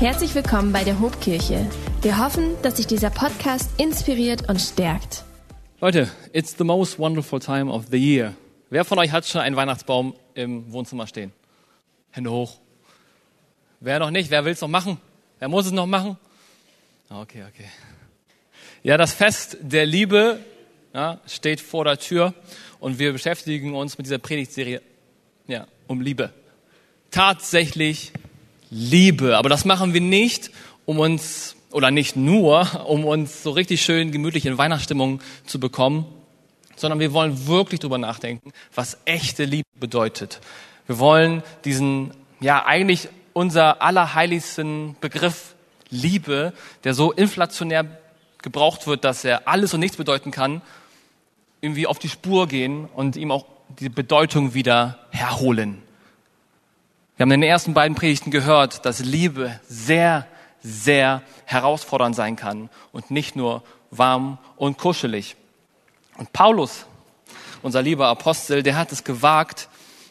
Herzlich willkommen bei der Hobkirche. Wir hoffen, dass sich dieser Podcast inspiriert und stärkt. Leute, it's the most wonderful time of the year. Wer von euch hat schon einen Weihnachtsbaum im Wohnzimmer stehen? Hände hoch. Wer noch nicht? Wer will es noch machen? Wer muss es noch machen? Okay, okay. Ja, das Fest der Liebe ja, steht vor der Tür und wir beschäftigen uns mit dieser Predigtserie ja, um Liebe. Tatsächlich Liebe. Aber das machen wir nicht, um uns, oder nicht nur, um uns so richtig schön gemütlich in Weihnachtsstimmung zu bekommen, sondern wir wollen wirklich drüber nachdenken, was echte Liebe bedeutet. Wir wollen diesen, ja, eigentlich unser allerheiligsten Begriff Liebe, der so inflationär gebraucht wird, dass er alles und nichts bedeuten kann, irgendwie auf die Spur gehen und ihm auch die Bedeutung wieder herholen. Wir haben in den ersten beiden Predigten gehört, dass Liebe sehr, sehr herausfordernd sein kann und nicht nur warm und kuschelig. Und Paulus, unser lieber Apostel, der hat es gewagt,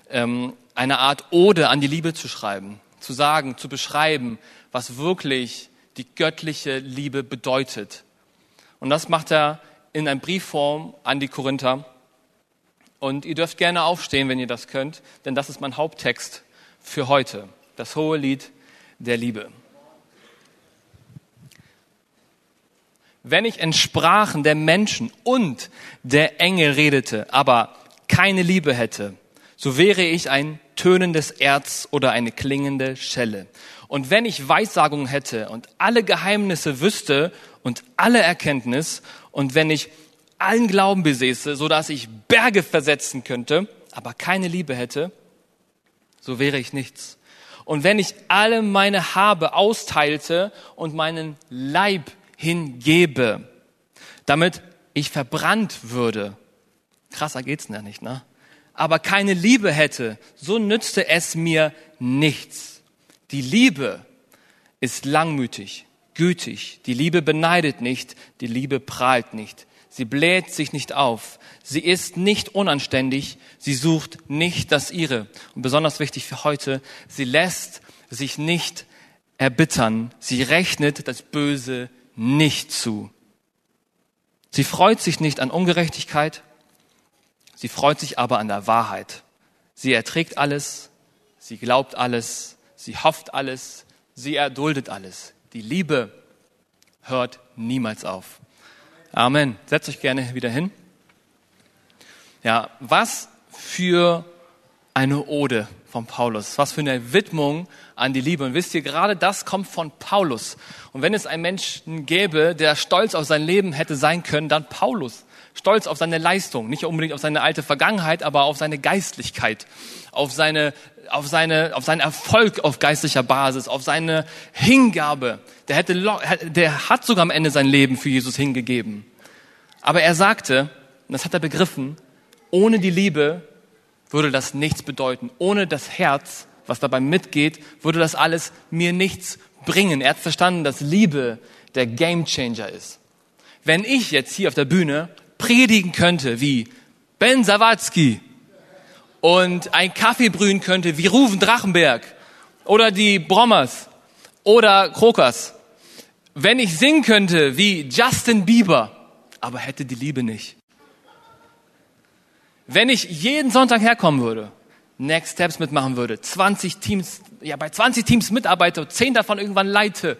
ähm, eine Art Ode an die Liebe zu schreiben, zu sagen, zu beschreiben, was wirklich die göttliche Liebe bedeutet. Und das macht er in einer Briefform an die Korinther. Und ihr dürft gerne aufstehen, wenn ihr das könnt, denn das ist mein Haupttext für heute, das hohe Lied der Liebe. Wenn ich in Sprachen der Menschen und der Engel redete, aber keine Liebe hätte, so wäre ich ein tönendes Erz oder eine klingende Schelle. Und wenn ich Weissagung hätte und alle Geheimnisse wüsste und alle Erkenntnis und wenn ich allen Glauben besäße, so dass ich Berge versetzen könnte, aber keine Liebe hätte, so wäre ich nichts. Und wenn ich alle meine Habe austeilte und meinen Leib hingebe, damit ich verbrannt würde, krasser geht's ja nicht, ne? Aber keine Liebe hätte, so nützte es mir nichts. Die Liebe ist langmütig, gütig. Die Liebe beneidet nicht, die Liebe prahlt nicht. Sie bläht sich nicht auf. Sie ist nicht unanständig. Sie sucht nicht das ihre. Und besonders wichtig für heute, sie lässt sich nicht erbittern. Sie rechnet das Böse nicht zu. Sie freut sich nicht an Ungerechtigkeit. Sie freut sich aber an der Wahrheit. Sie erträgt alles. Sie glaubt alles. Sie hofft alles. Sie erduldet alles. Die Liebe hört niemals auf. Amen. Setzt euch gerne wieder hin. Ja, was für eine Ode von Paulus. Was für eine Widmung an die Liebe. Und wisst ihr, gerade das kommt von Paulus. Und wenn es einen Menschen gäbe, der stolz auf sein Leben hätte sein können, dann Paulus. Stolz auf seine Leistung, nicht unbedingt auf seine alte Vergangenheit, aber auf seine Geistlichkeit, auf seine, auf seine, auf seinen Erfolg auf geistlicher Basis, auf seine Hingabe. Der hätte, der hat sogar am Ende sein Leben für Jesus hingegeben. Aber er sagte, und das hat er begriffen, ohne die Liebe würde das nichts bedeuten. Ohne das Herz, was dabei mitgeht, würde das alles mir nichts bringen. Er hat verstanden, dass Liebe der Gamechanger ist. Wenn ich jetzt hier auf der Bühne predigen könnte wie Ben Sawatzki und ein Kaffee brühen könnte wie Ruven Drachenberg oder die Brommers oder Krokas, wenn ich singen könnte wie Justin Bieber, aber hätte die Liebe nicht. Wenn ich jeden Sonntag herkommen würde, Next Steps mitmachen würde, 20 Teams, ja, bei 20 Teams mitarbeite, 10 davon irgendwann leite,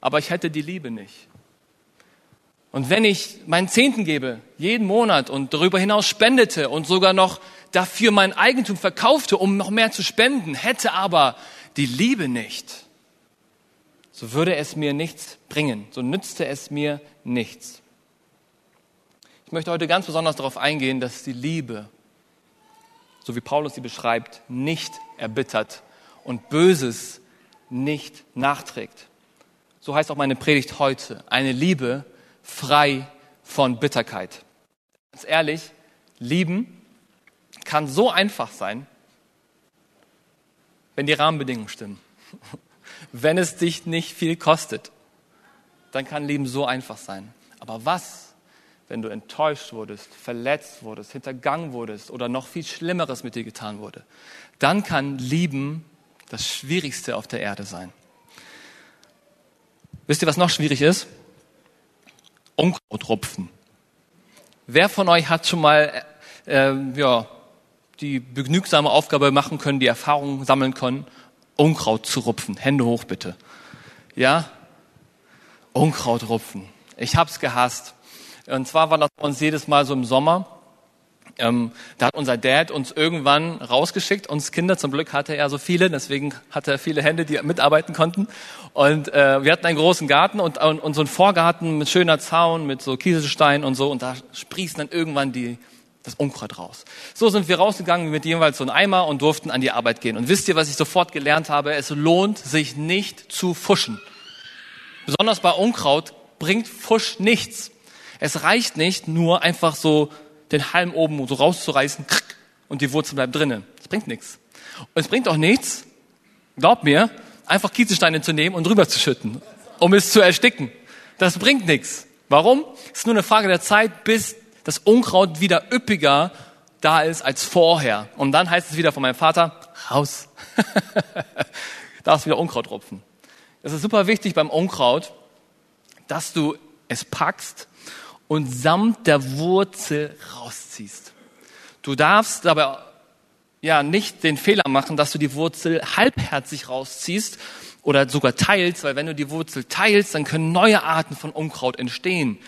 aber ich hätte die Liebe nicht. Und wenn ich meinen Zehnten gebe, jeden Monat und darüber hinaus spendete und sogar noch dafür mein Eigentum verkaufte, um noch mehr zu spenden, hätte aber die Liebe nicht, so würde es mir nichts bringen, so nützte es mir nichts. Ich möchte heute ganz besonders darauf eingehen, dass die Liebe, so wie Paulus sie beschreibt, nicht erbittert und Böses nicht nachträgt. So heißt auch meine Predigt heute. Eine Liebe, frei von Bitterkeit. Ganz ehrlich, lieben kann so einfach sein, wenn die Rahmenbedingungen stimmen. Wenn es dich nicht viel kostet, dann kann Lieben so einfach sein. Aber was, wenn du enttäuscht wurdest, verletzt wurdest, hintergangen wurdest oder noch viel Schlimmeres mit dir getan wurde? Dann kann Lieben das Schwierigste auf der Erde sein. Wisst ihr, was noch schwierig ist? Unkrautrupfen. Wer von euch hat schon mal äh, ja, die begnügsame Aufgabe machen können, die Erfahrung sammeln können, Unkraut zu rupfen? Hände hoch bitte. Ja? Unkraut rupfen. Ich hab's gehasst. Und zwar war das bei uns jedes Mal so im Sommer. Ähm, da hat unser Dad uns irgendwann rausgeschickt. Uns Kinder, zum Glück hatte er so viele, deswegen hatte er viele Hände, die mitarbeiten konnten. Und äh, wir hatten einen großen Garten und, und, und so einen Vorgarten mit schöner Zaun, mit so Kieselstein und so. Und da sprießen dann irgendwann die, das Unkraut raus. So sind wir rausgegangen mit jeweils so einem Eimer und durften an die Arbeit gehen. Und wisst ihr, was ich sofort gelernt habe? Es lohnt sich nicht zu fuschen. Besonders bei Unkraut bringt Fusch nichts. Es reicht nicht, nur einfach so den Halm oben so rauszureißen und die Wurzel bleibt drinnen. Das bringt nichts. Und es bringt auch nichts, glaub mir, einfach Kieselsteine zu nehmen und drüber zu schütten, um es zu ersticken. Das bringt nichts. Warum? Es ist nur eine Frage der Zeit, bis das Unkraut wieder üppiger da ist als vorher. Und dann heißt es wieder von meinem Vater, raus. Darfst wieder Unkraut rupfen. Es ist super wichtig beim Unkraut, dass du es packst und samt der Wurzel rausziehst. Du darfst aber ja nicht den Fehler machen, dass du die Wurzel halbherzig rausziehst oder sogar teilst, weil wenn du die Wurzel teilst, dann können neue Arten von Unkraut entstehen.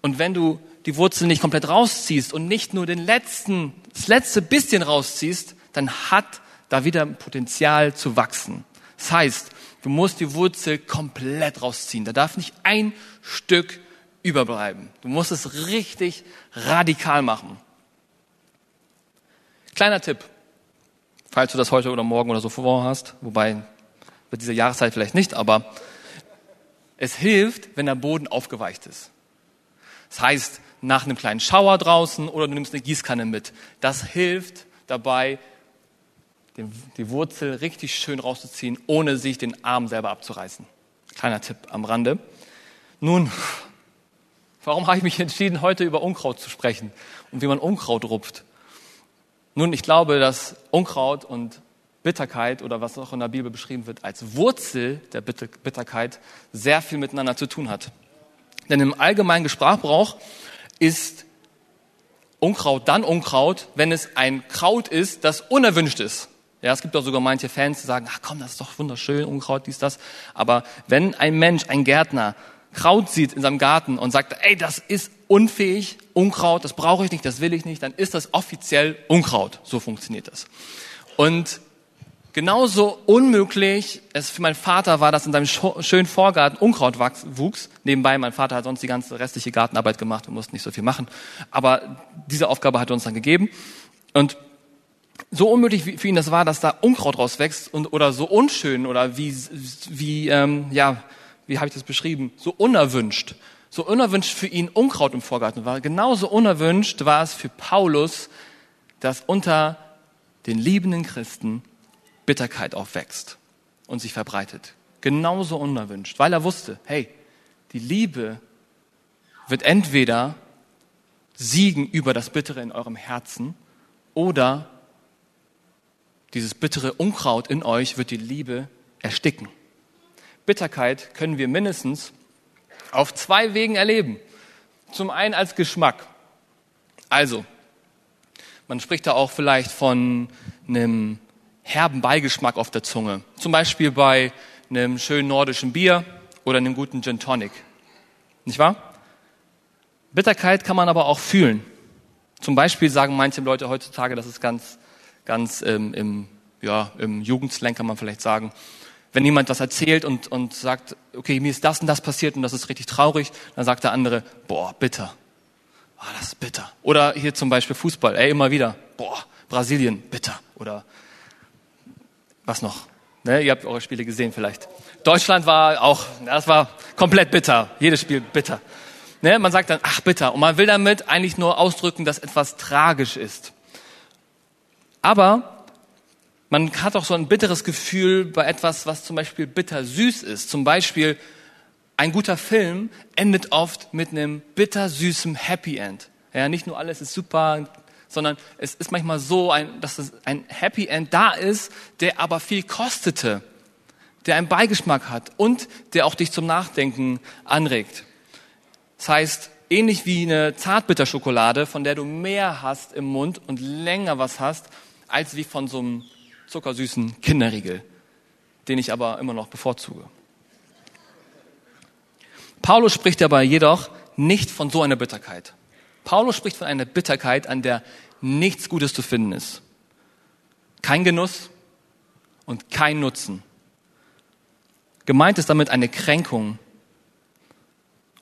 Und wenn du die Wurzel nicht komplett rausziehst und nicht nur den letzten, das letzte bisschen rausziehst, dann hat da wieder Potenzial zu wachsen. Das heißt, Du musst die Wurzel komplett rausziehen. Da darf nicht ein Stück überbleiben. Du musst es richtig radikal machen. Kleiner Tipp, falls du das heute oder morgen oder so vor hast, wobei bei dieser Jahreszeit vielleicht nicht, aber es hilft, wenn der Boden aufgeweicht ist. Das heißt, nach einem kleinen Schauer draußen oder du nimmst eine Gießkanne mit. Das hilft dabei, die Wurzel richtig schön rauszuziehen, ohne sich den Arm selber abzureißen. Kleiner Tipp am Rande. Nun, warum habe ich mich entschieden, heute über Unkraut zu sprechen und wie man Unkraut rupft? Nun, ich glaube, dass Unkraut und Bitterkeit oder was auch in der Bibel beschrieben wird als Wurzel der Bitterkeit sehr viel miteinander zu tun hat. Denn im allgemeinen Sprachgebrauch ist Unkraut dann Unkraut, wenn es ein Kraut ist, das unerwünscht ist. Ja, es gibt auch sogar manche Fans, die sagen, ach komm, das ist doch wunderschön, Unkraut, dies, das. Aber wenn ein Mensch, ein Gärtner, Kraut sieht in seinem Garten und sagt, ey, das ist unfähig, Unkraut, das brauche ich nicht, das will ich nicht, dann ist das offiziell Unkraut. So funktioniert das. Und genauso unmöglich es für meinen Vater war, dass in seinem schönen Vorgarten Unkraut wuchs. Nebenbei, mein Vater hat sonst die ganze restliche Gartenarbeit gemacht, wir mussten nicht so viel machen. Aber diese Aufgabe hat er uns dann gegeben. Und so unmöglich für ihn das war, dass da Unkraut rauswächst und oder so unschön oder wie wie ähm, ja wie habe ich das beschrieben so unerwünscht so unerwünscht für ihn Unkraut im Vorgarten war genauso unerwünscht war es für Paulus dass unter den liebenden Christen Bitterkeit aufwächst und sich verbreitet genauso unerwünscht weil er wusste hey die Liebe wird entweder siegen über das Bittere in eurem Herzen oder dieses bittere Unkraut in euch wird die Liebe ersticken. Bitterkeit können wir mindestens auf zwei Wegen erleben. Zum einen als Geschmack. Also, man spricht da auch vielleicht von einem herben Beigeschmack auf der Zunge. Zum Beispiel bei einem schönen nordischen Bier oder einem guten Gin Tonic. Nicht wahr? Bitterkeit kann man aber auch fühlen. Zum Beispiel sagen manche Leute heutzutage, das ist ganz ganz ähm, im, ja, im Jugendslang kann man vielleicht sagen. Wenn jemand was erzählt und, und sagt, okay, mir ist das und das passiert und das ist richtig traurig, dann sagt der andere, boah, bitter. Oh, das ist bitter. Oder hier zum Beispiel Fußball, ey, immer wieder, boah, Brasilien, bitter. Oder was noch? Ne, ihr habt eure Spiele gesehen vielleicht. Deutschland war auch, das war komplett bitter. Jedes Spiel bitter. Ne, man sagt dann, ach bitter. Und man will damit eigentlich nur ausdrücken, dass etwas tragisch ist. Aber man hat auch so ein bitteres Gefühl bei etwas, was zum Beispiel bittersüß ist. Zum Beispiel ein guter Film endet oft mit einem bittersüßen Happy End. Ja, nicht nur alles ist super, sondern es ist manchmal so, ein, dass es ein Happy End da ist, der aber viel kostete. der einen Beigeschmack hat und der auch dich zum Nachdenken anregt. Das heißt, ähnlich wie eine Zartbitterschokolade, von der du mehr hast im Mund und länger was hast, als wie von so einem zuckersüßen Kinderriegel, den ich aber immer noch bevorzuge. Paulus spricht dabei jedoch nicht von so einer Bitterkeit. Paulus spricht von einer Bitterkeit, an der nichts Gutes zu finden ist. Kein Genuss und kein Nutzen. Gemeint ist damit eine Kränkung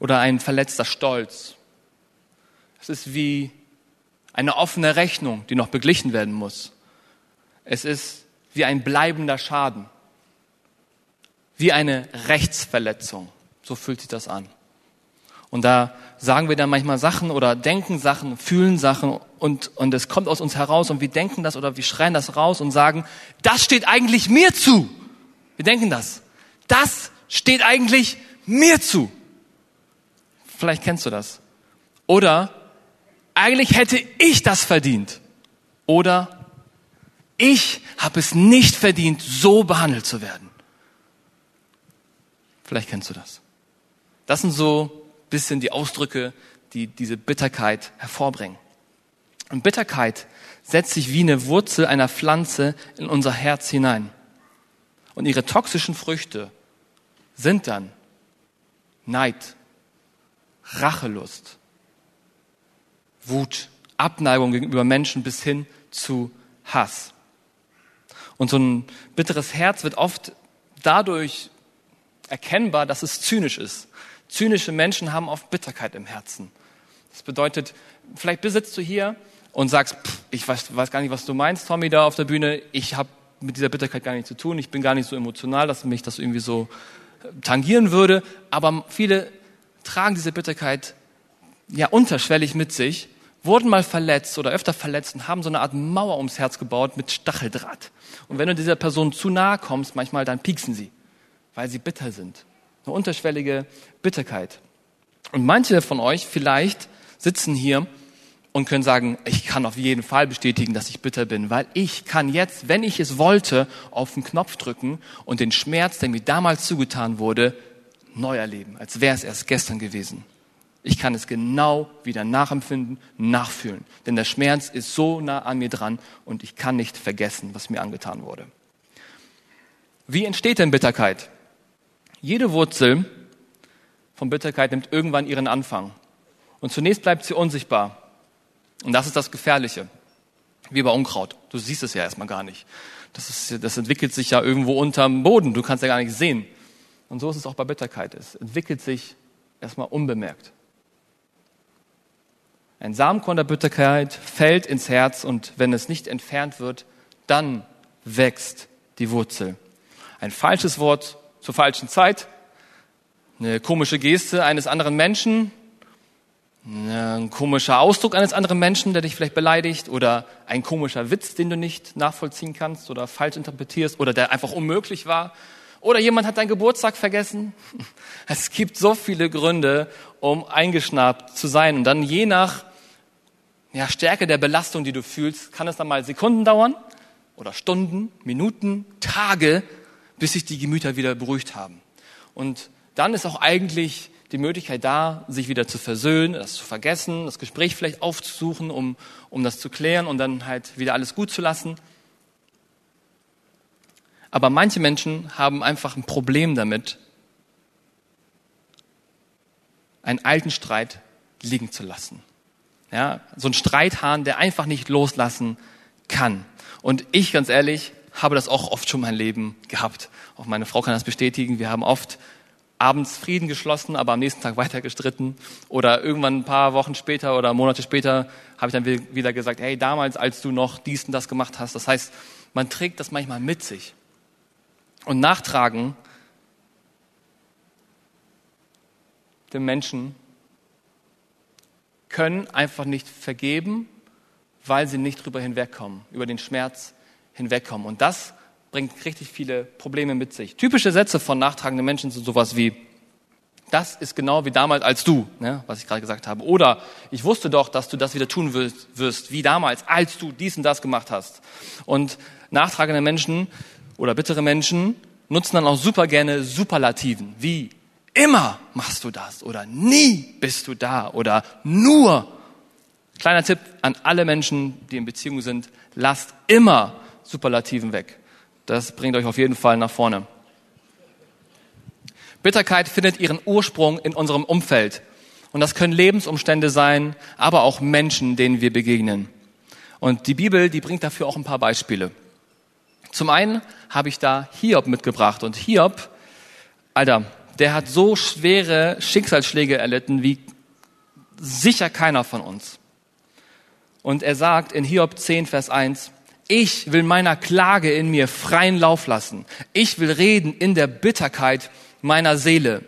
oder ein verletzter Stolz. Es ist wie eine offene Rechnung, die noch beglichen werden muss. Es ist wie ein bleibender Schaden, wie eine Rechtsverletzung. So fühlt sich das an. Und da sagen wir dann manchmal Sachen oder denken Sachen, fühlen Sachen und, und es kommt aus uns heraus und wir denken das oder wir schreien das raus und sagen, das steht eigentlich mir zu. Wir denken das. Das steht eigentlich mir zu. Vielleicht kennst du das. Oder eigentlich hätte ich das verdient. Oder ich habe es nicht verdient, so behandelt zu werden. Vielleicht kennst du das. Das sind so bisschen die Ausdrücke, die diese Bitterkeit hervorbringen. Und Bitterkeit setzt sich wie eine Wurzel einer Pflanze in unser Herz hinein. Und ihre toxischen Früchte sind dann Neid, Rachelust, Wut, Abneigung gegenüber Menschen bis hin zu Hass. Und so ein bitteres Herz wird oft dadurch erkennbar, dass es zynisch ist. Zynische Menschen haben oft Bitterkeit im Herzen. Das bedeutet, vielleicht besitzt du hier und sagst, pff, ich weiß, weiß, gar nicht, was du meinst, Tommy, da auf der Bühne. Ich habe mit dieser Bitterkeit gar nichts zu tun. Ich bin gar nicht so emotional, dass mich das irgendwie so äh, tangieren würde. Aber viele tragen diese Bitterkeit ja unterschwellig mit sich, wurden mal verletzt oder öfter verletzt und haben so eine Art Mauer ums Herz gebaut mit Stacheldraht. Und wenn du dieser Person zu nahe kommst, manchmal dann pieksen sie, weil sie bitter sind. Eine unterschwellige Bitterkeit. Und manche von euch vielleicht sitzen hier und können sagen, ich kann auf jeden Fall bestätigen, dass ich bitter bin, weil ich kann jetzt, wenn ich es wollte, auf den Knopf drücken und den Schmerz, der mir damals zugetan wurde, neu erleben, als wäre es erst gestern gewesen. Ich kann es genau wieder nachempfinden, nachfühlen. Denn der Schmerz ist so nah an mir dran und ich kann nicht vergessen, was mir angetan wurde. Wie entsteht denn Bitterkeit? Jede Wurzel von Bitterkeit nimmt irgendwann ihren Anfang. Und zunächst bleibt sie unsichtbar. Und das ist das Gefährliche. Wie bei Unkraut. Du siehst es ja erstmal gar nicht. Das, ist, das entwickelt sich ja irgendwo unterm Boden. Du kannst ja gar nicht sehen. Und so ist es auch bei Bitterkeit. Es entwickelt sich erstmal unbemerkt. Ein Samenkorn der Bitterkeit fällt ins Herz und wenn es nicht entfernt wird, dann wächst die Wurzel. Ein falsches Wort zur falschen Zeit, eine komische Geste eines anderen Menschen, ein komischer Ausdruck eines anderen Menschen, der dich vielleicht beleidigt, oder ein komischer Witz, den du nicht nachvollziehen kannst oder falsch interpretierst oder der einfach unmöglich war. Oder jemand hat deinen Geburtstag vergessen. Es gibt so viele Gründe, um eingeschnappt zu sein. Und dann je nach ja, Stärke der Belastung, die du fühlst, kann es dann mal Sekunden dauern oder Stunden, Minuten, Tage, bis sich die Gemüter wieder beruhigt haben. Und dann ist auch eigentlich die Möglichkeit da, sich wieder zu versöhnen, das zu vergessen, das Gespräch vielleicht aufzusuchen, um, um das zu klären und dann halt wieder alles gut zu lassen. Aber manche Menschen haben einfach ein Problem damit, einen alten Streit liegen zu lassen. Ja, so ein Streithahn, der einfach nicht loslassen kann. Und ich, ganz ehrlich, habe das auch oft schon mein Leben gehabt. Auch meine Frau kann das bestätigen. Wir haben oft abends Frieden geschlossen, aber am nächsten Tag weiter gestritten. Oder irgendwann ein paar Wochen später oder Monate später habe ich dann wieder gesagt, hey, damals, als du noch dies und das gemacht hast. Das heißt, man trägt das manchmal mit sich. Und nachtragen den Menschen können einfach nicht vergeben, weil sie nicht drüber hinwegkommen, über den Schmerz, hinwegkommen. Und das bringt richtig viele Probleme mit sich. Typische Sätze von nachtragenden Menschen sind sowas wie, das ist genau wie damals als du, ne, was ich gerade gesagt habe. Oder ich wusste doch, dass du das wieder tun wirst, wirst, wie damals, als du dies und das gemacht hast. Und nachtragende Menschen oder bittere Menschen nutzen dann auch super gerne Superlativen, wie immer machst du das oder nie bist du da oder nur. Kleiner Tipp an alle Menschen, die in Beziehung sind, lasst immer Superlativen weg. Das bringt euch auf jeden Fall nach vorne. Bitterkeit findet ihren Ursprung in unserem Umfeld. Und das können Lebensumstände sein, aber auch Menschen, denen wir begegnen. Und die Bibel, die bringt dafür auch ein paar Beispiele. Zum einen habe ich da Hiob mitgebracht. Und Hiob, Alter, der hat so schwere Schicksalsschläge erlitten wie sicher keiner von uns. Und er sagt in Hiob 10, Vers 1, ich will meiner Klage in mir freien Lauf lassen. Ich will reden in der Bitterkeit meiner Seele.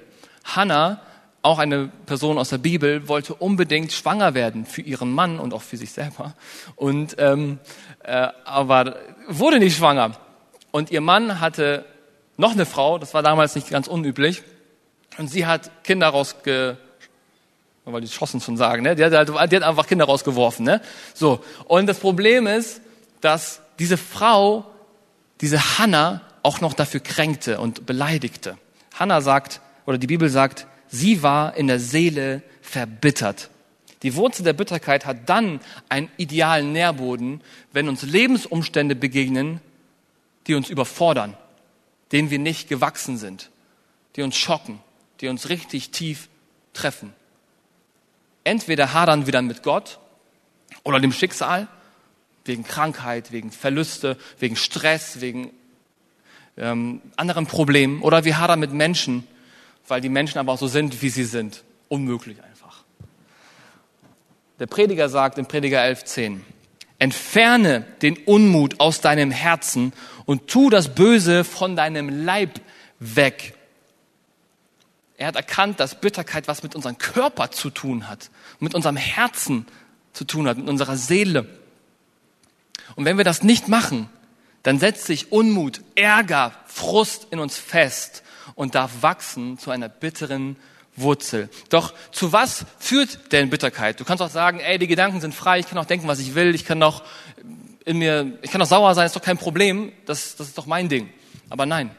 Hannah auch eine Person aus der Bibel, wollte unbedingt schwanger werden für ihren Mann und auch für sich selber. Und ähm, äh, aber wurde nicht schwanger. Und ihr Mann hatte noch eine Frau, das war damals nicht ganz unüblich. Und sie hat Kinder rausge weil die Schossen schon sagen, ne? Die hat, halt, die hat einfach Kinder rausgeworfen, ne? So. Und das Problem ist, dass diese Frau, diese Hannah, auch noch dafür kränkte und beleidigte. Hannah sagt, oder die Bibel sagt, Sie war in der Seele verbittert. Die Wurzel der Bitterkeit hat dann einen idealen Nährboden, wenn uns Lebensumstände begegnen, die uns überfordern, denen wir nicht gewachsen sind, die uns schocken, die uns richtig tief treffen. Entweder hadern wir dann mit Gott oder dem Schicksal, wegen Krankheit, wegen Verluste, wegen Stress, wegen ähm, anderen Problemen, oder wir hadern mit Menschen, weil die Menschen aber auch so sind, wie sie sind. Unmöglich einfach. Der Prediger sagt in Prediger 11.10, entferne den Unmut aus deinem Herzen und tu das Böse von deinem Leib weg. Er hat erkannt, dass Bitterkeit was mit unserem Körper zu tun hat, mit unserem Herzen zu tun hat, mit unserer Seele. Und wenn wir das nicht machen, dann setzt sich Unmut, Ärger, Frust in uns fest und darf wachsen zu einer bitteren Wurzel. Doch zu was führt denn Bitterkeit? Du kannst auch sagen, ey, die Gedanken sind frei, ich kann auch denken, was ich will, ich kann doch in mir, ich kann doch sauer sein, ist doch kein Problem, das, das ist doch mein Ding. Aber nein,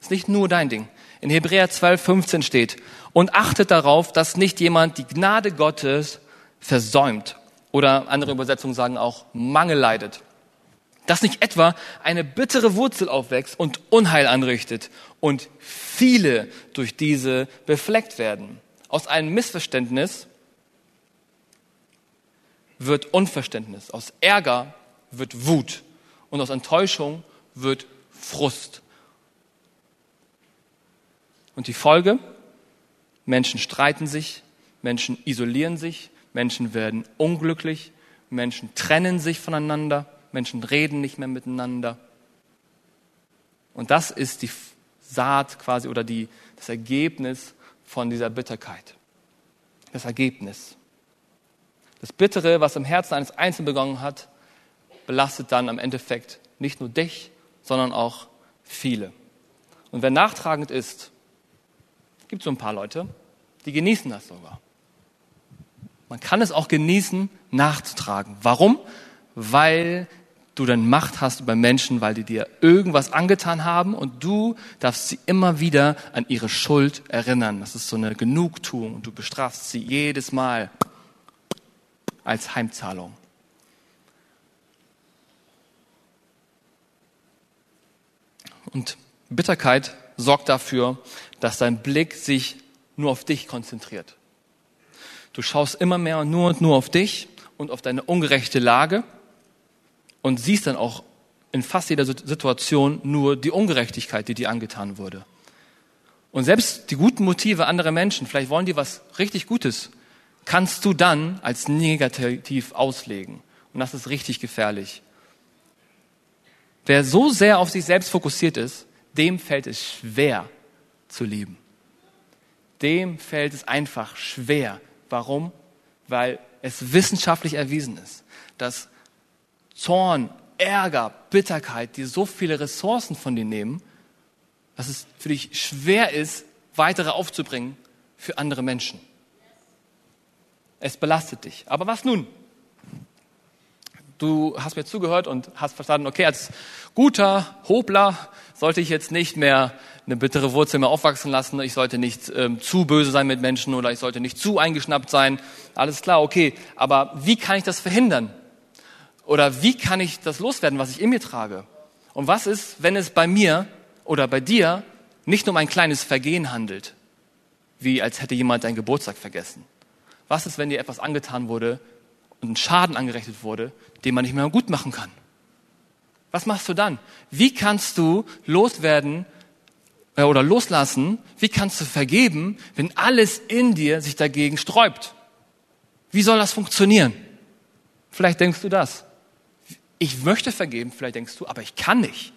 ist nicht nur dein Ding. In Hebräer 12, 15 steht, und achtet darauf, dass nicht jemand die Gnade Gottes versäumt. Oder andere Übersetzungen sagen auch Mangel leidet dass nicht etwa eine bittere Wurzel aufwächst und Unheil anrichtet und viele durch diese befleckt werden. Aus einem Missverständnis wird Unverständnis, aus Ärger wird Wut und aus Enttäuschung wird Frust. Und die Folge? Menschen streiten sich, Menschen isolieren sich, Menschen werden unglücklich, Menschen trennen sich voneinander Menschen reden nicht mehr miteinander. Und das ist die Saat quasi oder die, das Ergebnis von dieser Bitterkeit. Das Ergebnis. Das Bittere, was im Herzen eines Einzelnen begonnen hat, belastet dann am Endeffekt nicht nur dich, sondern auch viele. Und wer nachtragend ist, gibt so ein paar Leute, die genießen das sogar. Man kann es auch genießen, nachzutragen. Warum? Weil du dann Macht hast über Menschen, weil die dir irgendwas angetan haben und du darfst sie immer wieder an ihre Schuld erinnern. Das ist so eine Genugtuung und du bestrafst sie jedes Mal als Heimzahlung. Und Bitterkeit sorgt dafür, dass dein Blick sich nur auf dich konzentriert. Du schaust immer mehr und nur und nur auf dich und auf deine ungerechte Lage und siehst dann auch in fast jeder Situation nur die Ungerechtigkeit, die dir angetan wurde. Und selbst die guten Motive anderer Menschen, vielleicht wollen die was richtig Gutes, kannst du dann als negativ auslegen. Und das ist richtig gefährlich. Wer so sehr auf sich selbst fokussiert ist, dem fällt es schwer zu lieben. Dem fällt es einfach schwer. Warum? Weil es wissenschaftlich erwiesen ist, dass Zorn, Ärger, Bitterkeit, die so viele Ressourcen von dir nehmen, dass es für dich schwer ist, weitere aufzubringen für andere Menschen. Es belastet dich. Aber was nun? Du hast mir zugehört und hast verstanden, okay, als guter Hobler sollte ich jetzt nicht mehr eine bittere Wurzel mehr aufwachsen lassen, ich sollte nicht ähm, zu böse sein mit Menschen oder ich sollte nicht zu eingeschnappt sein. Alles klar, okay. Aber wie kann ich das verhindern? Oder wie kann ich das loswerden, was ich in mir trage? Und was ist, wenn es bei mir oder bei dir nicht nur um ein kleines Vergehen handelt, wie als hätte jemand deinen Geburtstag vergessen? Was ist, wenn dir etwas angetan wurde und ein Schaden angerechnet wurde, den man nicht mehr gut machen kann? Was machst du dann? Wie kannst du loswerden äh, oder loslassen? Wie kannst du vergeben, wenn alles in dir sich dagegen sträubt? Wie soll das funktionieren? Vielleicht denkst du das. Ich möchte vergeben, vielleicht denkst du, aber ich kann nicht.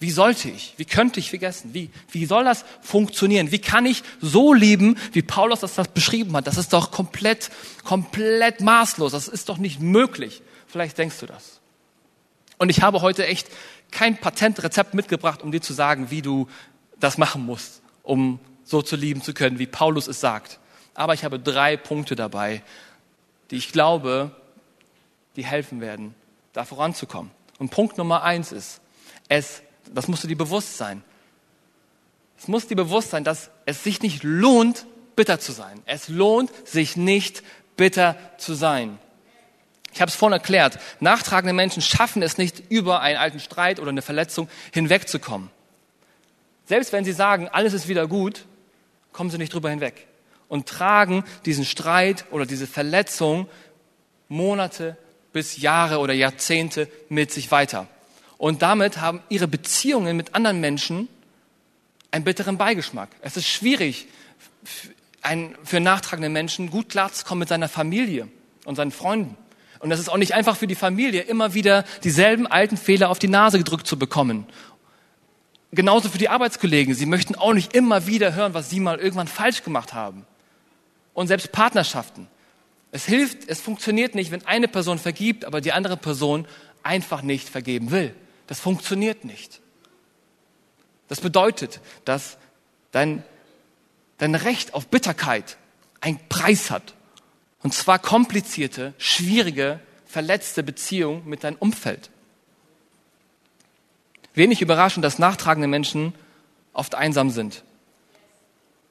Wie sollte ich? Wie könnte ich vergessen? Wie, wie soll das funktionieren? Wie kann ich so lieben, wie Paulus das, das beschrieben hat? Das ist doch komplett, komplett maßlos. Das ist doch nicht möglich. Vielleicht denkst du das. Und ich habe heute echt kein Patentrezept mitgebracht, um dir zu sagen, wie du das machen musst, um so zu lieben zu können, wie Paulus es sagt. Aber ich habe drei Punkte dabei, die ich glaube, die helfen werden, da voranzukommen. Und Punkt Nummer eins ist, es das musst du dir bewusst sein. Es muss dir bewusst sein, dass es sich nicht lohnt, bitter zu sein. Es lohnt sich nicht, bitter zu sein. Ich habe es vorhin erklärt. Nachtragende Menschen schaffen es nicht, über einen alten Streit oder eine Verletzung hinwegzukommen. Selbst wenn sie sagen, alles ist wieder gut, kommen sie nicht drüber hinweg und tragen diesen Streit oder diese Verletzung Monate bis Jahre oder Jahrzehnte mit sich weiter. Und damit haben ihre Beziehungen mit anderen Menschen einen bitteren Beigeschmack. Es ist schwierig, für nachtragende Menschen gut klarzukommen mit seiner Familie und seinen Freunden. Und es ist auch nicht einfach für die Familie, immer wieder dieselben alten Fehler auf die Nase gedrückt zu bekommen. Genauso für die Arbeitskollegen. Sie möchten auch nicht immer wieder hören, was sie mal irgendwann falsch gemacht haben. Und selbst Partnerschaften. Es hilft, es funktioniert nicht, wenn eine Person vergibt, aber die andere Person einfach nicht vergeben will. Das funktioniert nicht. Das bedeutet, dass dein, dein Recht auf Bitterkeit einen Preis hat. Und zwar komplizierte, schwierige, verletzte Beziehungen mit deinem Umfeld. Wenig überraschend, dass nachtragende Menschen oft einsam sind.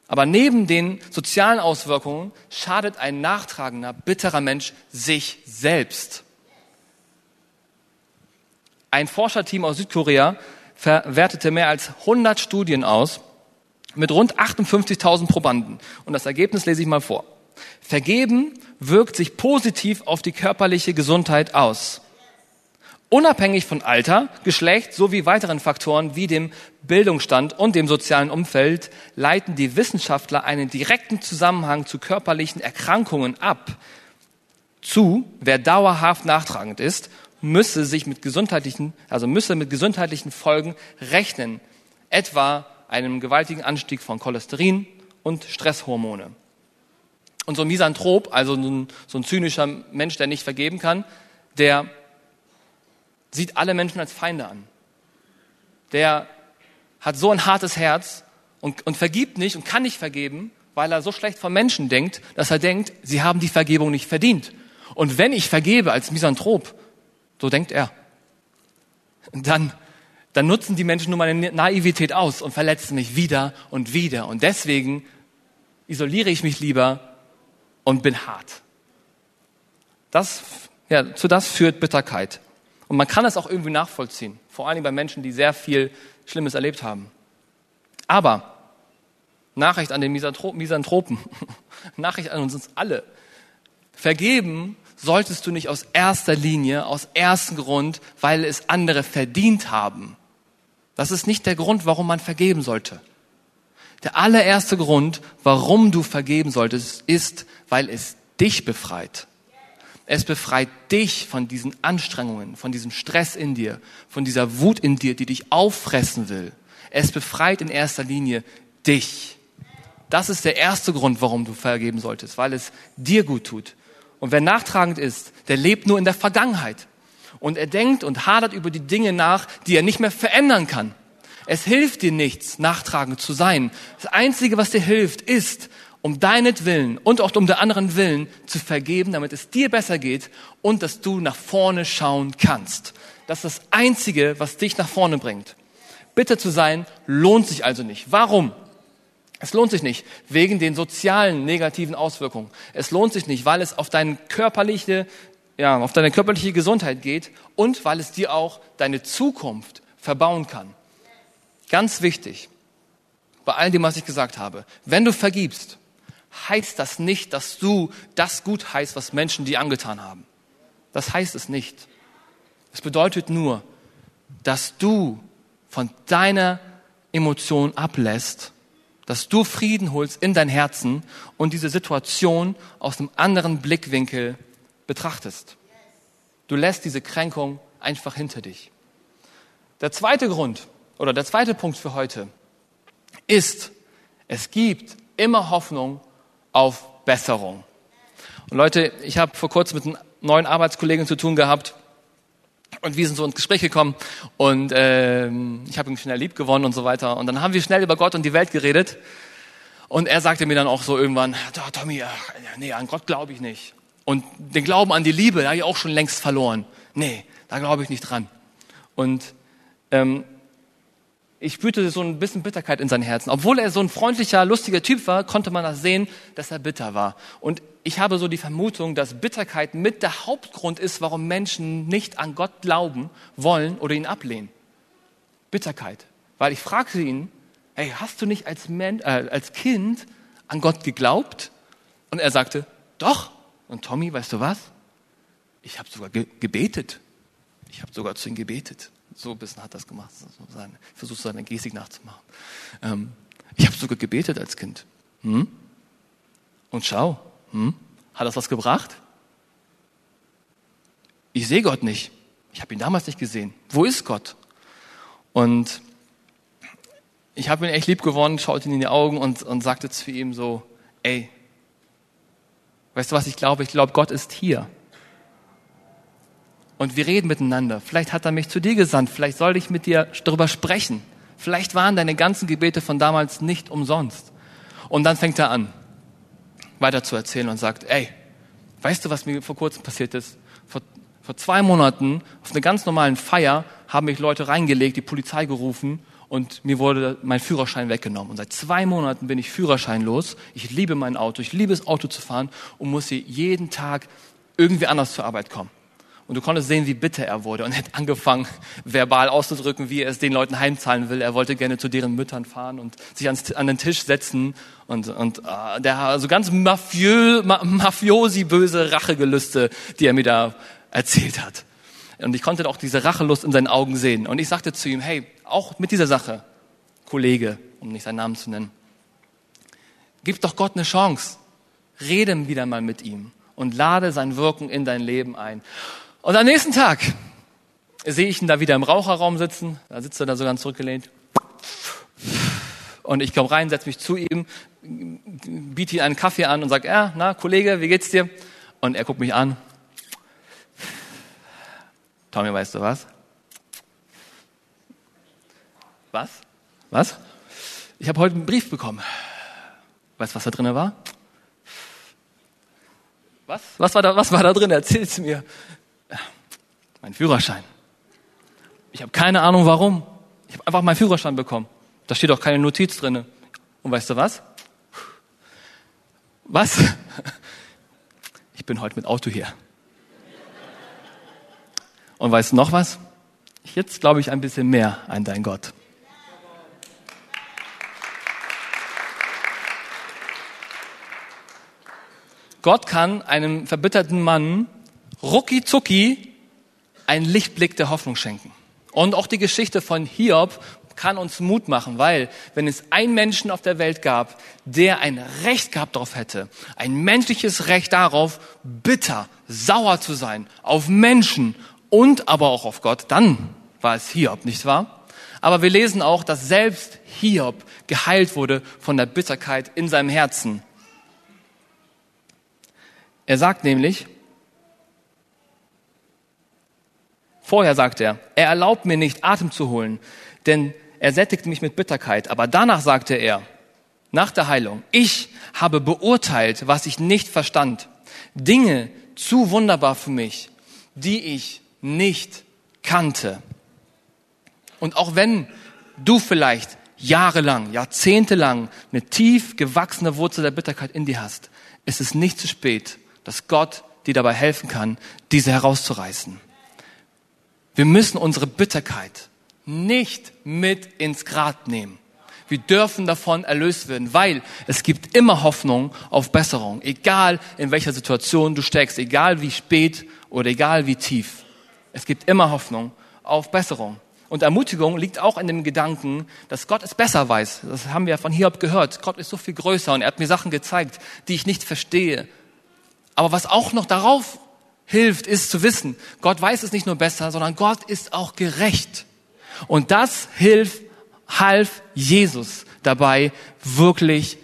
Aber neben den sozialen Auswirkungen schadet ein nachtragender, bitterer Mensch sich selbst. Ein Forscherteam aus Südkorea verwertete mehr als 100 Studien aus mit rund 58.000 Probanden. Und das Ergebnis lese ich mal vor. Vergeben wirkt sich positiv auf die körperliche Gesundheit aus. Unabhängig von Alter, Geschlecht sowie weiteren Faktoren wie dem Bildungsstand und dem sozialen Umfeld leiten die Wissenschaftler einen direkten Zusammenhang zu körperlichen Erkrankungen ab. Zu, wer dauerhaft nachtragend ist müsse sich mit gesundheitlichen, also müsse mit gesundheitlichen Folgen rechnen, etwa einem gewaltigen Anstieg von Cholesterin und Stresshormone. Und so ein Misanthrop, also so ein, so ein zynischer Mensch, der nicht vergeben kann, der sieht alle Menschen als Feinde an. Der hat so ein hartes Herz und, und vergibt nicht und kann nicht vergeben, weil er so schlecht von Menschen denkt, dass er denkt, sie haben die Vergebung nicht verdient. Und wenn ich vergebe als Misanthrop, so denkt er. Dann, dann nutzen die Menschen nur meine Naivität aus und verletzen mich wieder und wieder. Und deswegen isoliere ich mich lieber und bin hart. Das, ja, zu das führt Bitterkeit. Und man kann es auch irgendwie nachvollziehen. Vor allem bei Menschen, die sehr viel Schlimmes erlebt haben. Aber Nachricht an den Misanthropen, Nachricht an uns alle. Vergeben solltest du nicht aus erster Linie, aus ersten Grund, weil es andere verdient haben. Das ist nicht der Grund, warum man vergeben sollte. Der allererste Grund, warum du vergeben solltest, ist, weil es dich befreit. Es befreit dich von diesen Anstrengungen, von diesem Stress in dir, von dieser Wut in dir, die dich auffressen will. Es befreit in erster Linie dich. Das ist der erste Grund, warum du vergeben solltest, weil es dir gut tut. Und wer nachtragend ist, der lebt nur in der Vergangenheit. Und er denkt und hadert über die Dinge nach, die er nicht mehr verändern kann. Es hilft dir nichts, nachtragend zu sein. Das Einzige, was dir hilft, ist, um deinetwillen und auch um der anderen Willen zu vergeben, damit es dir besser geht und dass du nach vorne schauen kannst. Das ist das Einzige, was dich nach vorne bringt. Bitter zu sein lohnt sich also nicht. Warum? Es lohnt sich nicht wegen den sozialen negativen Auswirkungen. Es lohnt sich nicht, weil es auf deine körperliche, ja, auf deine körperliche Gesundheit geht und weil es dir auch deine Zukunft verbauen kann. Ganz wichtig, bei all dem, was ich gesagt habe, wenn du vergibst, heißt das nicht, dass du das gut heißt, was Menschen dir angetan haben. Das heißt es nicht. Es bedeutet nur, dass du von deiner Emotion ablässt, dass du Frieden holst in dein Herzen und diese Situation aus einem anderen Blickwinkel betrachtest. Du lässt diese Kränkung einfach hinter dich. Der zweite Grund oder der zweite Punkt für heute ist, es gibt immer Hoffnung auf Besserung. Und Leute, ich habe vor kurzem mit einem neuen Arbeitskollegen zu tun gehabt und wir sind so ins Gespräch gekommen und ähm, ich habe ihn schnell lieb gewonnen und so weiter. Und dann haben wir schnell über Gott und die Welt geredet. Und er sagte mir dann auch so irgendwann, Tommy, nee, an Gott glaube ich nicht. Und den Glauben an die Liebe, da habe ich auch schon längst verloren. Nee, da glaube ich nicht dran. Und ähm, ich spürte so ein bisschen Bitterkeit in sein Herzen. Obwohl er so ein freundlicher, lustiger Typ war, konnte man das sehen, dass er bitter war. Und ich habe so die Vermutung, dass Bitterkeit mit der Hauptgrund ist, warum Menschen nicht an Gott glauben wollen oder ihn ablehnen. Bitterkeit. Weil ich fragte ihn, hey, hast du nicht als, Men äh, als Kind an Gott geglaubt? Und er sagte, doch. Und Tommy, weißt du was? Ich habe sogar ge gebetet. Ich habe sogar zu ihm gebetet so ein bisschen hat das gemacht. So seine, versucht seine Gestik nachzumachen. Ähm, ich habe sogar gebetet als Kind. Hm? Und schau, hm? hat das was gebracht? Ich sehe Gott nicht. Ich habe ihn damals nicht gesehen. Wo ist Gott? Und ich habe ihn echt lieb gewonnen, schaute ihn in die Augen und, und sagte zu ihm so, ey, weißt du was ich glaube? Ich glaube, Gott ist hier und wir reden miteinander. Vielleicht hat er mich zu dir gesandt, vielleicht soll ich mit dir darüber sprechen. Vielleicht waren deine ganzen Gebete von damals nicht umsonst. Und dann fängt er an, weiter zu erzählen und sagt, ey, weißt du, was mir vor kurzem passiert ist? Vor, vor zwei Monaten auf einer ganz normalen Feier haben mich Leute reingelegt, die Polizei gerufen und mir wurde mein Führerschein weggenommen. Und seit zwei Monaten bin ich führerscheinlos. Ich liebe mein Auto, ich liebe es, Auto zu fahren und muss hier jeden Tag irgendwie anders zur Arbeit kommen. Und du konntest sehen, wie bitter er wurde und er hat angefangen, verbal auszudrücken, wie er es den Leuten heimzahlen will. Er wollte gerne zu deren Müttern fahren und sich ans, an den Tisch setzen und, und äh, der also ganz mafiö, ma, mafiosi böse Rachegelüste, die er mir da erzählt hat. Und ich konnte auch diese Rachelust in seinen Augen sehen. Und ich sagte zu ihm, hey, auch mit dieser Sache, Kollege, um nicht seinen Namen zu nennen, gib doch Gott eine Chance. Rede wieder mal mit ihm und lade sein Wirken in dein Leben ein. Und am nächsten Tag sehe ich ihn da wieder im Raucherraum sitzen. Da sitzt er da so ganz zurückgelehnt. Und ich komme rein, setze mich zu ihm, biete ihm einen Kaffee an und sage, ja, na, Kollege, wie geht's dir? Und er guckt mich an. Tommy, weißt du was? Was? Was? Ich habe heute einen Brief bekommen. Weißt du, was da drin war? Was? Was war da, was war da drin? Erzähl's mir mein Führerschein. Ich habe keine Ahnung warum. Ich habe einfach meinen Führerschein bekommen. Da steht auch keine Notiz drinne. Und weißt du was? Was? Ich bin heute mit Auto hier. Und weißt du noch was? Jetzt glaube ich ein bisschen mehr an dein Gott. Gott kann einem verbitterten Mann rucki zucki einen Lichtblick der Hoffnung schenken. Und auch die Geschichte von Hiob kann uns Mut machen, weil wenn es einen Menschen auf der Welt gab, der ein Recht gehabt darauf hätte, ein menschliches Recht darauf, bitter, sauer zu sein auf Menschen und aber auch auf Gott, dann war es Hiob, nicht wahr? Aber wir lesen auch, dass selbst Hiob geheilt wurde von der Bitterkeit in seinem Herzen. Er sagt nämlich, Vorher sagt er, er erlaubt mir nicht, Atem zu holen, denn er sättigt mich mit Bitterkeit. Aber danach sagte er, nach der Heilung, ich habe beurteilt, was ich nicht verstand. Dinge zu wunderbar für mich, die ich nicht kannte. Und auch wenn du vielleicht jahrelang, jahrzehntelang eine tief gewachsene Wurzel der Bitterkeit in dir hast, ist es nicht zu spät, dass Gott dir dabei helfen kann, diese herauszureißen. Wir müssen unsere Bitterkeit nicht mit ins Grab nehmen. Wir dürfen davon erlöst werden, weil es gibt immer Hoffnung auf Besserung, egal in welcher Situation du steckst, egal wie spät oder egal wie tief. Es gibt immer Hoffnung auf Besserung. Und Ermutigung liegt auch in dem Gedanken, dass Gott es besser weiß. Das haben wir von Hiob gehört. Gott ist so viel größer und er hat mir Sachen gezeigt, die ich nicht verstehe. Aber was auch noch darauf hilft, ist zu wissen, Gott weiß es nicht nur besser, sondern Gott ist auch gerecht. Und das hilft half Jesus dabei, wirklich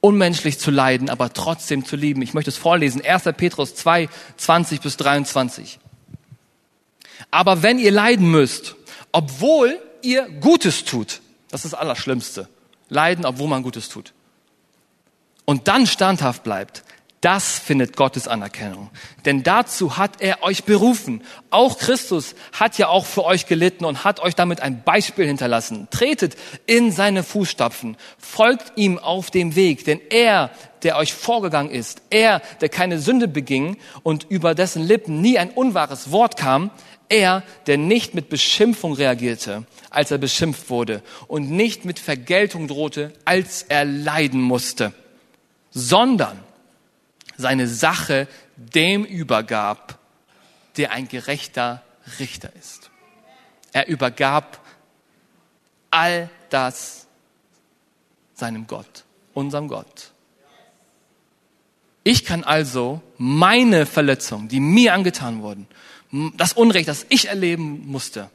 unmenschlich zu leiden, aber trotzdem zu lieben. Ich möchte es vorlesen. 1. Petrus 2, 20 bis 23. Aber wenn ihr leiden müsst, obwohl ihr Gutes tut, das ist das Allerschlimmste. Leiden, obwohl man Gutes tut. Und dann standhaft bleibt, das findet Gottes Anerkennung. Denn dazu hat er euch berufen. Auch Christus hat ja auch für euch gelitten und hat euch damit ein Beispiel hinterlassen. Tretet in seine Fußstapfen. Folgt ihm auf dem Weg. Denn er, der euch vorgegangen ist, er, der keine Sünde beging und über dessen Lippen nie ein unwahres Wort kam, er, der nicht mit Beschimpfung reagierte, als er beschimpft wurde und nicht mit Vergeltung drohte, als er leiden musste, sondern seine Sache dem übergab, der ein gerechter Richter ist. Er übergab all das seinem Gott, unserem Gott. Ich kann also meine Verletzungen, die mir angetan wurden, das Unrecht, das ich erleben musste,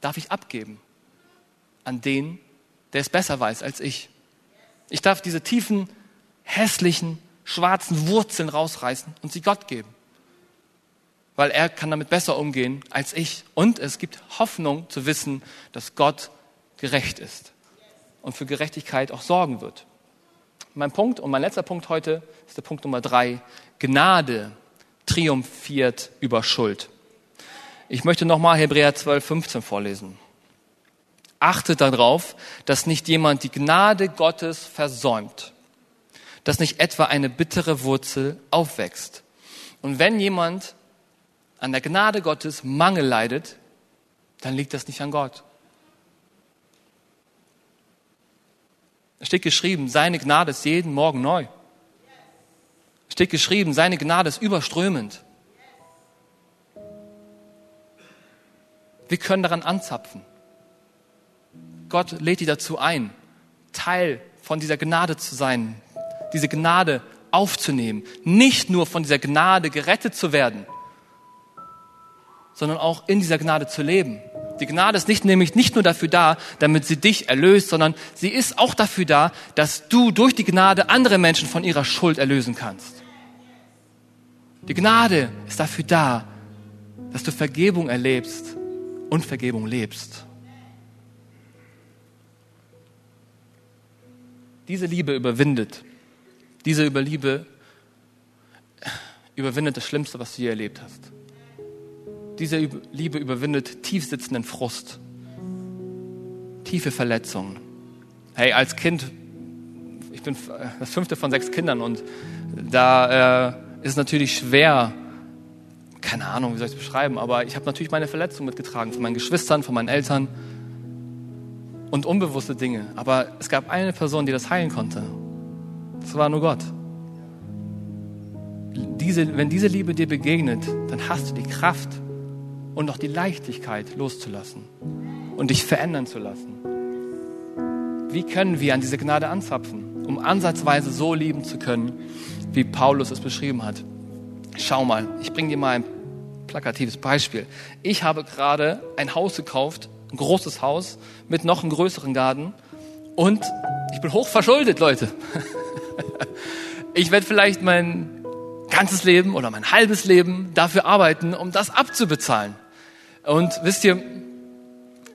darf ich abgeben an den, der es besser weiß als ich. Ich darf diese tiefen, hässlichen, schwarzen Wurzeln rausreißen und sie Gott geben. Weil er kann damit besser umgehen als ich. Und es gibt Hoffnung zu wissen, dass Gott gerecht ist und für Gerechtigkeit auch sorgen wird. Mein Punkt und mein letzter Punkt heute ist der Punkt Nummer drei. Gnade triumphiert über Schuld. Ich möchte nochmal Hebräer 12, 15 vorlesen. Achtet darauf, dass nicht jemand die Gnade Gottes versäumt dass nicht etwa eine bittere Wurzel aufwächst. Und wenn jemand an der Gnade Gottes Mangel leidet, dann liegt das nicht an Gott. Es steht geschrieben, seine Gnade ist jeden Morgen neu. Es steht geschrieben, seine Gnade ist überströmend. Wir können daran anzapfen. Gott lädt dich dazu ein, Teil von dieser Gnade zu sein, diese Gnade aufzunehmen, nicht nur von dieser Gnade gerettet zu werden, sondern auch in dieser Gnade zu leben. Die Gnade ist nicht nämlich nicht nur dafür da, damit sie dich erlöst, sondern sie ist auch dafür da, dass du durch die Gnade andere Menschen von ihrer Schuld erlösen kannst. Die Gnade ist dafür da, dass du Vergebung erlebst und Vergebung lebst. Diese Liebe überwindet diese Überliebe überwindet das Schlimmste, was du je erlebt hast. Diese Liebe überwindet tiefsitzenden Frust, tiefe Verletzungen. Hey, als Kind, ich bin das fünfte von sechs Kindern und da äh, ist es natürlich schwer, keine Ahnung, wie soll ich es beschreiben, aber ich habe natürlich meine Verletzungen mitgetragen von meinen Geschwistern, von meinen Eltern und unbewusste Dinge. Aber es gab eine Person, die das heilen konnte das war nur Gott. Diese, wenn diese Liebe dir begegnet, dann hast du die Kraft und auch die Leichtigkeit loszulassen und dich verändern zu lassen. Wie können wir an diese Gnade anzapfen, um ansatzweise so lieben zu können, wie Paulus es beschrieben hat? Schau mal, ich bringe dir mal ein plakatives Beispiel. Ich habe gerade ein Haus gekauft, ein großes Haus mit noch einem größeren Garten und ich bin hoch verschuldet, Leute. ich werde vielleicht mein ganzes Leben oder mein halbes Leben dafür arbeiten, um das abzubezahlen. Und wisst ihr,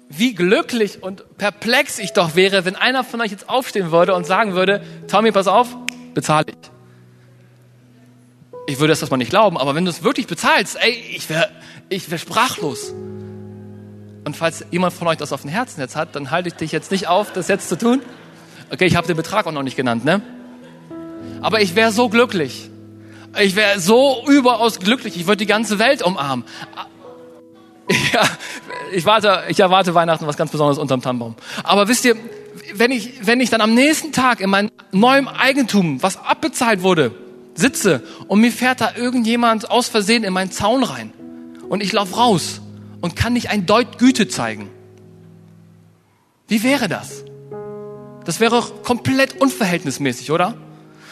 wie glücklich und perplex ich doch wäre, wenn einer von euch jetzt aufstehen würde und sagen würde, Tommy, pass auf, bezahle ich. Ich würde das mal nicht glauben, aber wenn du es wirklich bezahlst, ey, ich wäre ich wär sprachlos. Und falls jemand von euch das auf dem Herzen jetzt hat, dann halte ich dich jetzt nicht auf, das jetzt zu tun. Okay, ich habe den Betrag auch noch nicht genannt, ne? Aber ich wäre so glücklich. Ich wäre so überaus glücklich. Ich würde die ganze Welt umarmen. Ja, ich warte, ich erwarte Weihnachten was ganz Besonderes unterm Tannenbaum. Aber wisst ihr, wenn ich, wenn ich dann am nächsten Tag in meinem neuen Eigentum, was abbezahlt wurde, sitze und mir fährt da irgendjemand aus Versehen in meinen Zaun rein und ich laufe raus und kann nicht ein Deut Güte zeigen. Wie wäre das? Das wäre komplett unverhältnismäßig, oder?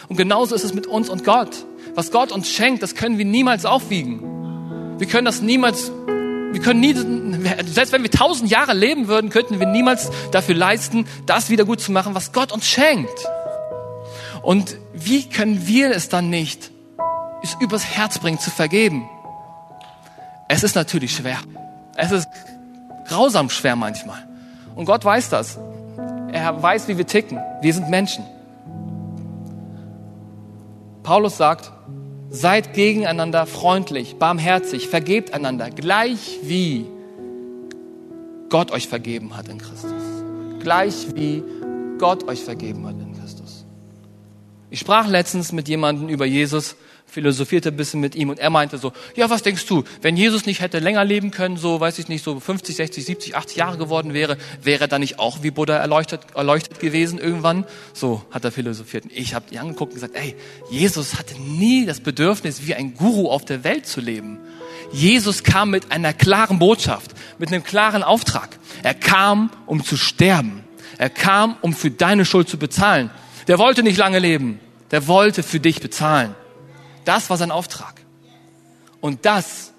Und genauso ist es mit uns und Gott. Was Gott uns schenkt, das können wir niemals aufwiegen. Wir können das niemals, wir können nie, selbst wenn wir tausend Jahre leben würden, könnten wir niemals dafür leisten, das wieder gut zu machen, was Gott uns schenkt. Und wie können wir es dann nicht es übers Herz bringen, zu vergeben? Es ist natürlich schwer. Es ist grausam schwer manchmal. Und Gott weiß das. Er weiß, wie wir ticken. Wir sind Menschen. Paulus sagt, seid gegeneinander freundlich, barmherzig, vergebt einander, gleich wie Gott euch vergeben hat in Christus. Gleich wie Gott euch vergeben hat in Christus. Ich sprach letztens mit jemandem über Jesus philosophierte ein bisschen mit ihm und er meinte so, ja, was denkst du, wenn Jesus nicht hätte länger leben können, so, weiß ich nicht, so 50, 60, 70, 80 Jahre geworden wäre, wäre er dann nicht auch wie Buddha erleuchtet, erleuchtet gewesen irgendwann? So hat er philosophiert. Und ich habe ihn angeguckt und gesagt, ey, Jesus hatte nie das Bedürfnis, wie ein Guru auf der Welt zu leben. Jesus kam mit einer klaren Botschaft, mit einem klaren Auftrag. Er kam, um zu sterben. Er kam, um für deine Schuld zu bezahlen. Der wollte nicht lange leben. Der wollte für dich bezahlen. Das war sein Auftrag. Und das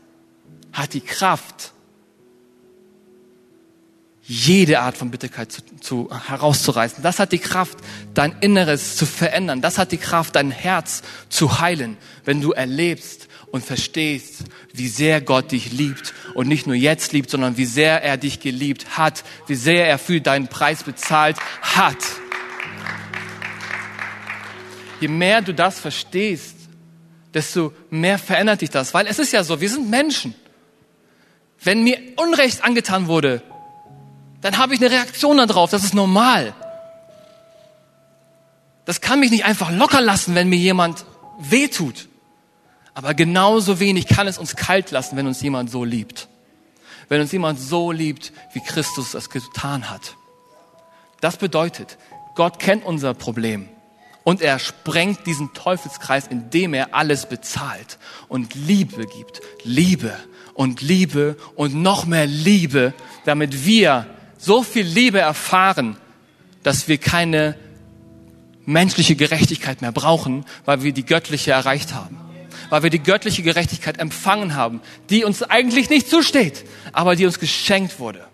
hat die Kraft, jede Art von Bitterkeit zu, zu, herauszureißen. Das hat die Kraft, dein Inneres zu verändern. Das hat die Kraft, dein Herz zu heilen, wenn du erlebst und verstehst, wie sehr Gott dich liebt und nicht nur jetzt liebt, sondern wie sehr er dich geliebt hat, wie sehr er für deinen Preis bezahlt hat. Je mehr du das verstehst, desto mehr verändert dich das. Weil es ist ja so, wir sind Menschen. Wenn mir Unrecht angetan wurde, dann habe ich eine Reaktion darauf. Das ist normal. Das kann mich nicht einfach locker lassen, wenn mir jemand wehtut. Aber genauso wenig kann es uns kalt lassen, wenn uns jemand so liebt. Wenn uns jemand so liebt, wie Christus es getan hat. Das bedeutet, Gott kennt unser Problem. Und er sprengt diesen Teufelskreis, indem er alles bezahlt und Liebe gibt. Liebe und Liebe und noch mehr Liebe, damit wir so viel Liebe erfahren, dass wir keine menschliche Gerechtigkeit mehr brauchen, weil wir die göttliche erreicht haben. Weil wir die göttliche Gerechtigkeit empfangen haben, die uns eigentlich nicht zusteht, aber die uns geschenkt wurde.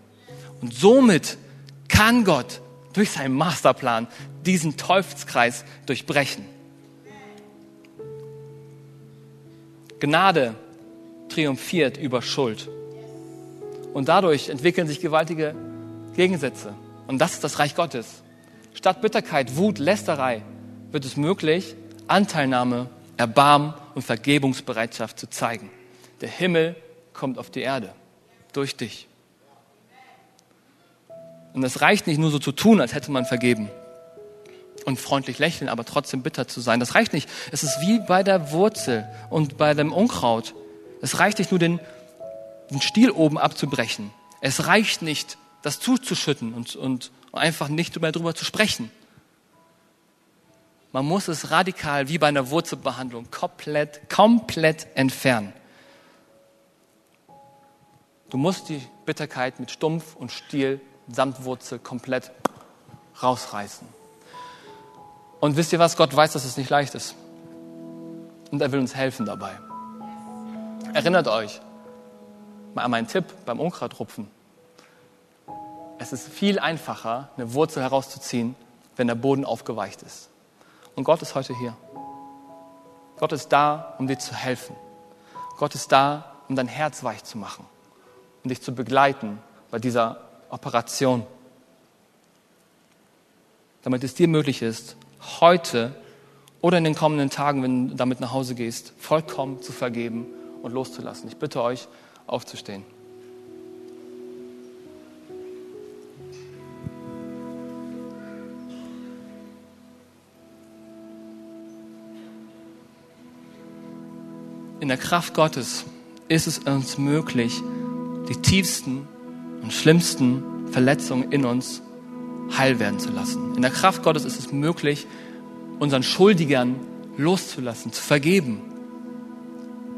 Und somit kann Gott durch seinen Masterplan diesen Teufelskreis durchbrechen. Gnade triumphiert über Schuld. Und dadurch entwickeln sich gewaltige Gegensätze. Und das ist das Reich Gottes. Statt Bitterkeit, Wut, Lästerei wird es möglich, Anteilnahme, Erbarmen und Vergebungsbereitschaft zu zeigen. Der Himmel kommt auf die Erde durch dich. Und es reicht nicht nur so zu tun, als hätte man vergeben und freundlich lächeln, aber trotzdem bitter zu sein. Das reicht nicht. Es ist wie bei der Wurzel und bei dem Unkraut. Es reicht nicht nur den, den Stiel oben abzubrechen. Es reicht nicht, das zuzuschütten und, und einfach nicht mehr drüber zu sprechen. Man muss es radikal wie bei einer Wurzelbehandlung komplett, komplett entfernen. Du musst die Bitterkeit mit Stumpf und Stiel samt Wurzel komplett rausreißen. Und wisst ihr was? Gott weiß, dass es nicht leicht ist. Und er will uns helfen dabei. Erinnert euch mal an meinen Tipp beim Unkrautrupfen. Es ist viel einfacher, eine Wurzel herauszuziehen, wenn der Boden aufgeweicht ist. Und Gott ist heute hier. Gott ist da, um dir zu helfen. Gott ist da, um dein Herz weich zu machen, um dich zu begleiten bei dieser Operation. Damit es dir möglich ist, heute oder in den kommenden Tagen, wenn du damit nach Hause gehst, vollkommen zu vergeben und loszulassen. Ich bitte euch, aufzustehen. In der Kraft Gottes ist es uns möglich, die tiefsten und schlimmsten Verletzungen in uns heil werden zu lassen. In der Kraft Gottes ist es möglich, unseren Schuldigern loszulassen, zu vergeben.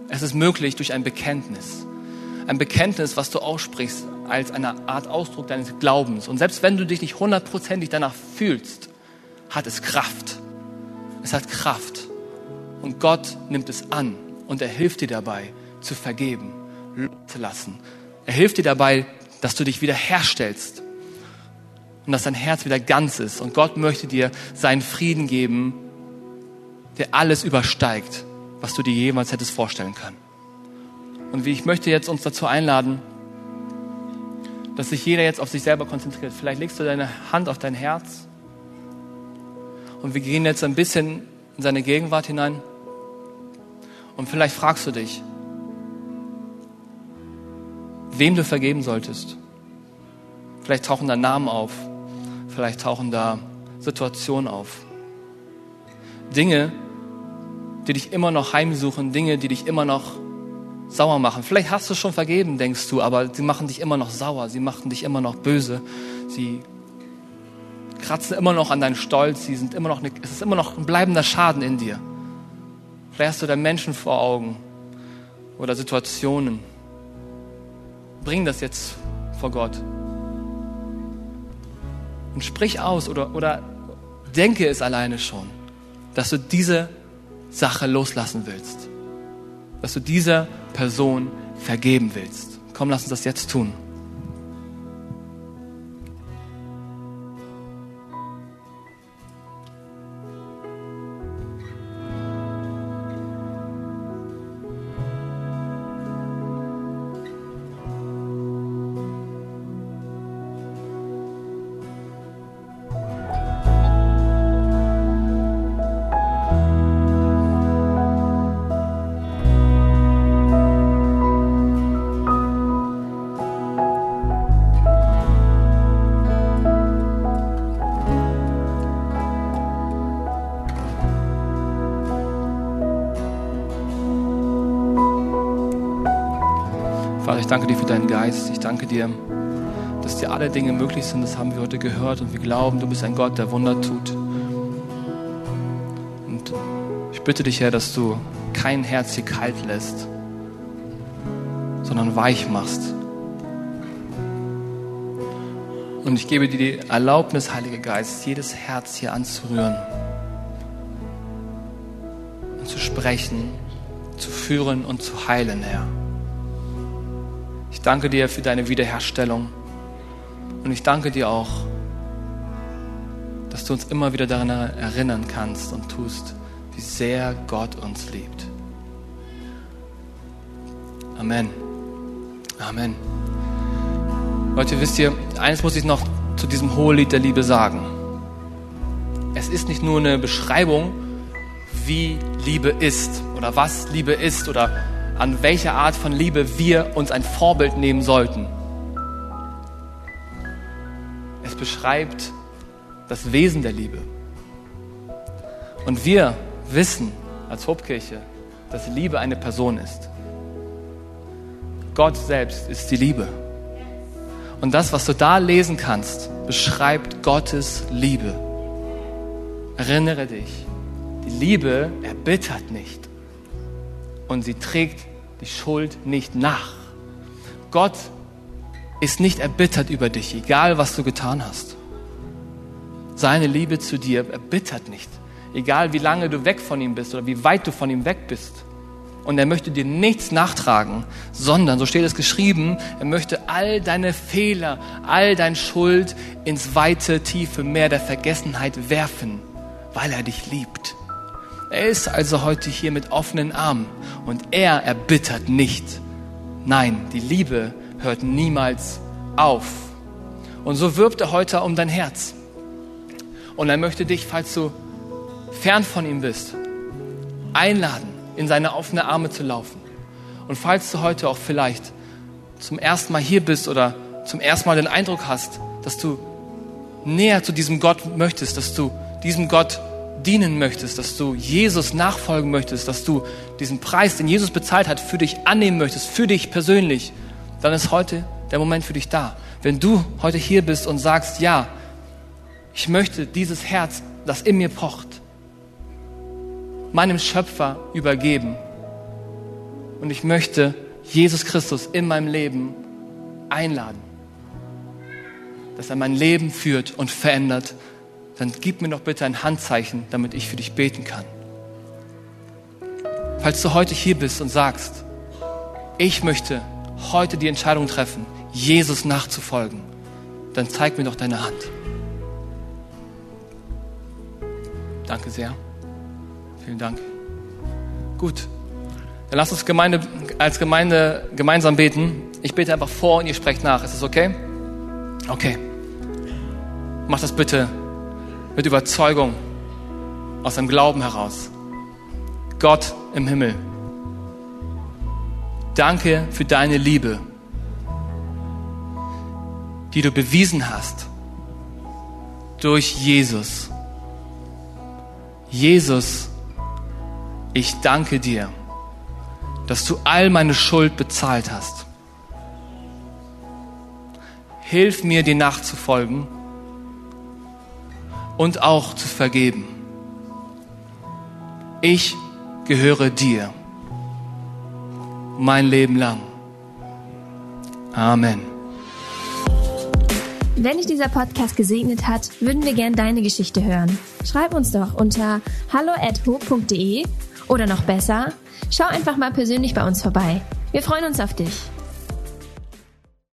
Es ist möglich durch ein Bekenntnis. Ein Bekenntnis, was du aussprichst, als eine Art Ausdruck deines Glaubens. Und selbst wenn du dich nicht hundertprozentig danach fühlst, hat es Kraft. Es hat Kraft. Und Gott nimmt es an und er hilft dir dabei, zu vergeben, loszulassen. Er hilft dir dabei, dass du dich wieder herstellst und dass dein Herz wieder ganz ist. Und Gott möchte dir seinen Frieden geben, der alles übersteigt, was du dir jemals hättest vorstellen können. Und ich möchte jetzt uns dazu einladen, dass sich jeder jetzt auf sich selber konzentriert. Vielleicht legst du deine Hand auf dein Herz und wir gehen jetzt ein bisschen in seine Gegenwart hinein. Und vielleicht fragst du dich, wem du vergeben solltest. Vielleicht tauchen da Namen auf, vielleicht tauchen da Situationen auf. Dinge, die dich immer noch heimsuchen, Dinge, die dich immer noch sauer machen. Vielleicht hast du schon vergeben, denkst du, aber sie machen dich immer noch sauer, sie machen dich immer noch böse, sie kratzen immer noch an deinen Stolz, sie sind immer noch eine, es ist immer noch ein bleibender Schaden in dir. Vielleicht hast du da Menschen vor Augen oder Situationen. Bring das jetzt vor Gott. Und sprich aus oder, oder denke es alleine schon, dass du diese Sache loslassen willst. Dass du dieser Person vergeben willst. Komm, lass uns das jetzt tun. Vater, ich danke dir für deinen Geist. Ich danke dir, dass dir alle Dinge möglich sind. Das haben wir heute gehört und wir glauben, du bist ein Gott, der Wunder tut. Und ich bitte dich, Herr, dass du kein Herz hier kalt lässt, sondern weich machst. Und ich gebe dir die Erlaubnis, Heiliger Geist, jedes Herz hier anzurühren und zu sprechen, zu führen und zu heilen, Herr. Ich danke dir für deine Wiederherstellung. Und ich danke dir auch, dass du uns immer wieder daran erinnern kannst und tust, wie sehr Gott uns liebt. Amen. Amen. Leute, wisst ihr, eines muss ich noch zu diesem Hohelied der Liebe sagen. Es ist nicht nur eine Beschreibung, wie Liebe ist oder was Liebe ist oder an welcher Art von Liebe wir uns ein Vorbild nehmen sollten. Es beschreibt das Wesen der Liebe. Und wir wissen als Hobkirche, dass Liebe eine Person ist. Gott selbst ist die Liebe. Und das, was du da lesen kannst, beschreibt Gottes Liebe. Erinnere dich, die Liebe erbittert nicht und sie trägt die Schuld nicht nach. Gott ist nicht erbittert über dich, egal was du getan hast. Seine Liebe zu dir erbittert nicht, egal wie lange du weg von ihm bist oder wie weit du von ihm weg bist. Und er möchte dir nichts nachtragen, sondern, so steht es geschrieben, er möchte all deine Fehler, all dein Schuld ins weite, tiefe Meer der Vergessenheit werfen, weil er dich liebt. Er ist also heute hier mit offenen Armen und er erbittert nicht. Nein, die Liebe hört niemals auf. Und so wirbt er heute um dein Herz. Und er möchte dich, falls du fern von ihm bist, einladen, in seine offene Arme zu laufen. Und falls du heute auch vielleicht zum ersten Mal hier bist oder zum ersten Mal den Eindruck hast, dass du näher zu diesem Gott möchtest, dass du diesem Gott dienen möchtest, dass du Jesus nachfolgen möchtest, dass du diesen Preis, den Jesus bezahlt hat, für dich annehmen möchtest, für dich persönlich, dann ist heute der Moment für dich da. Wenn du heute hier bist und sagst, ja, ich möchte dieses Herz, das in mir pocht, meinem Schöpfer übergeben und ich möchte Jesus Christus in meinem Leben einladen, dass er mein Leben führt und verändert, dann gib mir doch bitte ein Handzeichen, damit ich für dich beten kann. Falls du heute hier bist und sagst, ich möchte heute die Entscheidung treffen, Jesus nachzufolgen, dann zeig mir doch deine Hand. Danke sehr. Vielen Dank. Gut. Dann lasst uns Gemeinde, als Gemeinde gemeinsam beten. Ich bete einfach vor und ihr sprecht nach. Ist das okay? Okay. Mach das bitte mit Überzeugung aus dem Glauben heraus. Gott im Himmel, danke für deine Liebe, die du bewiesen hast durch Jesus. Jesus, ich danke dir, dass du all meine Schuld bezahlt hast. Hilf mir, dir nachzufolgen und auch zu vergeben. Ich gehöre dir mein Leben lang. Amen. Wenn dich dieser Podcast gesegnet hat, würden wir gern deine Geschichte hören. Schreib uns doch unter hallo@ho.de oder noch besser, schau einfach mal persönlich bei uns vorbei. Wir freuen uns auf dich.